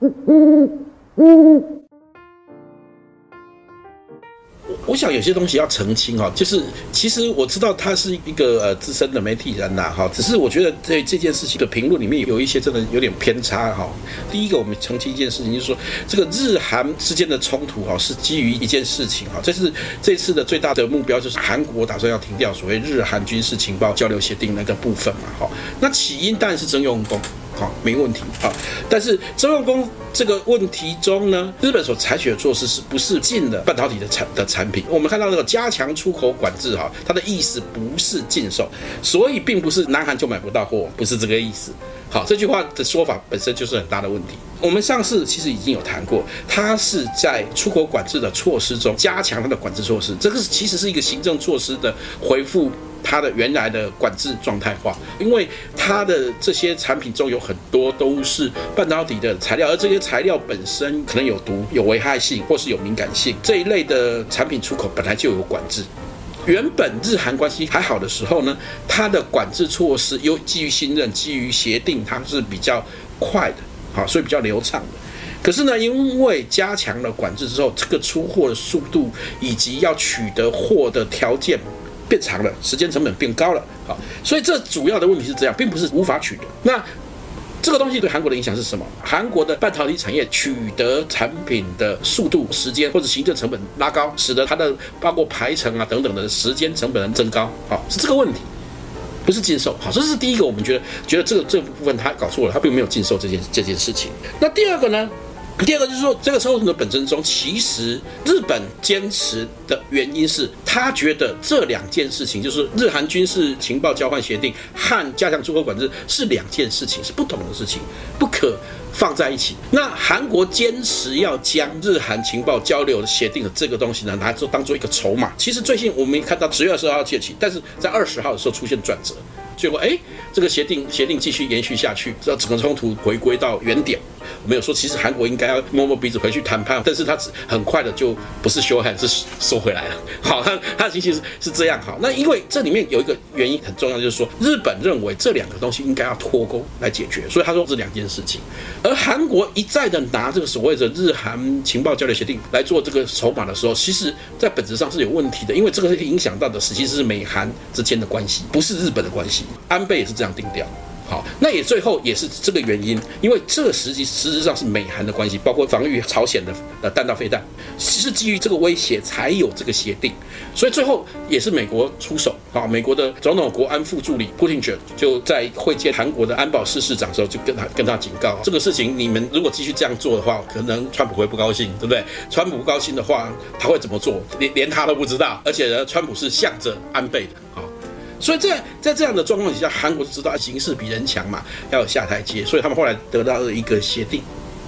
我我想有些东西要澄清哈，就是其实我知道他是一个呃资深的媒体人呐哈，只是我觉得在这件事情的评论里面有一些真的有点偏差哈。第一个，我们澄清一件事情，就是说这个日韩之间的冲突哈是基于一件事情哈，这是这次的最大的目标，就是韩国打算要停掉所谓日韩军事情报交流协定那个部分嘛哈。那起因当然是征用工。好，没问题啊。但是周用工这个问题中呢，日本所采取的措施是不是禁了半导体的产的产品？我们看到那个加强出口管制哈，它的意思不是禁售，所以并不是南韩就买不到货，不是这个意思。好，这句话的说法本身就是很大的问题。我们上次其实已经有谈过，它是在出口管制的措施中加强它的管制措施，这个是其实是一个行政措施的回复。它的原来的管制状态化，因为它的这些产品中有很多都是半导体的材料，而这些材料本身可能有毒、有危害性或是有敏感性，这一类的产品出口本来就有管制。原本日韩关系还好的时候呢，它的管制措施又基于信任、基于协定，它是比较快的，好，所以比较流畅的。可是呢，因为加强了管制之后，这个出货的速度以及要取得货的条件。变长了，时间成本变高了，好，所以这主要的问题是这样，并不是无法取得。那这个东西对韩国的影响是什么？韩国的半导体产业取得产品的速度、时间或者行政成本拉高，使得它的包括排程啊等等的时间成本增高，好，是这个问题，不是禁售。好，这是第一个，我们觉得觉得这个这部分他搞错了，他并没有禁售这件这件事情。那第二个呢？第二个就是说，这个冲突的本身中，其实日本坚持的原因是，他觉得这两件事情，就是日韩军事情报交换协定和加强出口管制是两件事情，是不同的事情，不可放在一起。那韩国坚持要将日韩情报交流协定的这个东西呢，拿做当做一个筹码。其实最近我们看到十月二十二号届期，但是在二十号的时候出现转折，结果哎，这个协定协定继续延续下去，让整个冲突回归到原点。我没有说，其实韩国应该要摸摸鼻子回去谈判，但是他只很快的就不是修还是收回来了。好，他他的情形是是这样。好，那因为这里面有一个原因很重要，就是说日本认为这两个东西应该要脱钩来解决，所以他说这两件事情。而韩国一再的拿这个所谓的日韩情报交流协定来做这个筹码的时候，其实在本质上是有问题的，因为这个影响到的实际是美韩之间的关系，不是日本的关系。安倍也是这样定调。好，那也最后也是这个原因，因为这实际实质上是美韩的关系，包括防御朝鲜的呃弹道飞弹，是基于这个威胁才有这个协定，所以最后也是美国出手。好，美国的总统国安副助理 Putinger 就在会见韩国的安保室室长的时候，就跟他跟他警告，这个事情你们如果继续这样做的话，可能川普会不高兴，对不对？川普不高兴的话，他会怎么做？连连他都不知道，而且呢，川普是向着安倍的。所以在在这样的状况底下，韩国知道形势比人强嘛，要下台阶，所以他们后来得到了一个协定。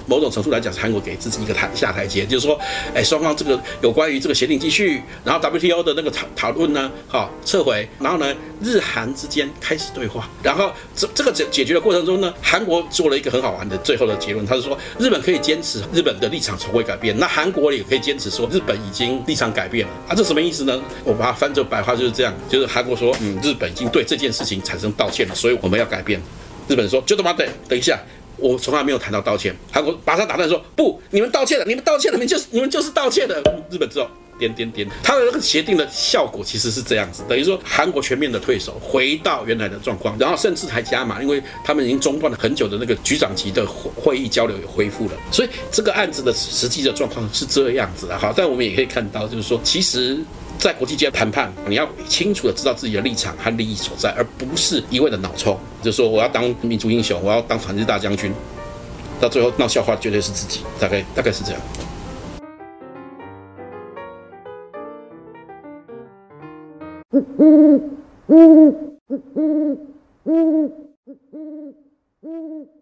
某种程度来讲，是韩国给自己一个台下台阶，就是说，哎，双方这个有关于这个协定继续，然后 WTO 的那个讨讨论呢，好撤回，然后呢，日韩之间开始对话，然后这这个解解决的过程中呢，韩国做了一个很好玩的最后的结论，他是说日本可以坚持日本的立场从未改变，那韩国也可以坚持说日本已经立场改变了啊，这什么意思呢？我把它翻成白话就是这样，就是韩国说，嗯，日本已经对这件事情产生道歉了，所以我们要改变。日本说，就这么等，等一下。我从来没有谈到道歉，韩国马上打断说：“不，你们道歉了，你们道歉了，你们就是你们就是道歉的。”日本之后点点点，他的那个协定的效果其实是这样子，等于说韩国全面的退守，回到原来的状况，然后甚至还加码，因为他们已经中断了很久的那个局长级的会议交流也恢复了，所以这个案子的实际的状况是这样子的。好，但我们也可以看到，就是说其实。在国际间谈判，你要清楚的知道自己的立场和利益所在，而不是一味的脑冲，就是说我要当民族英雄，我要当反日大将军，到最后闹笑话绝对是自己，大概大概是这样。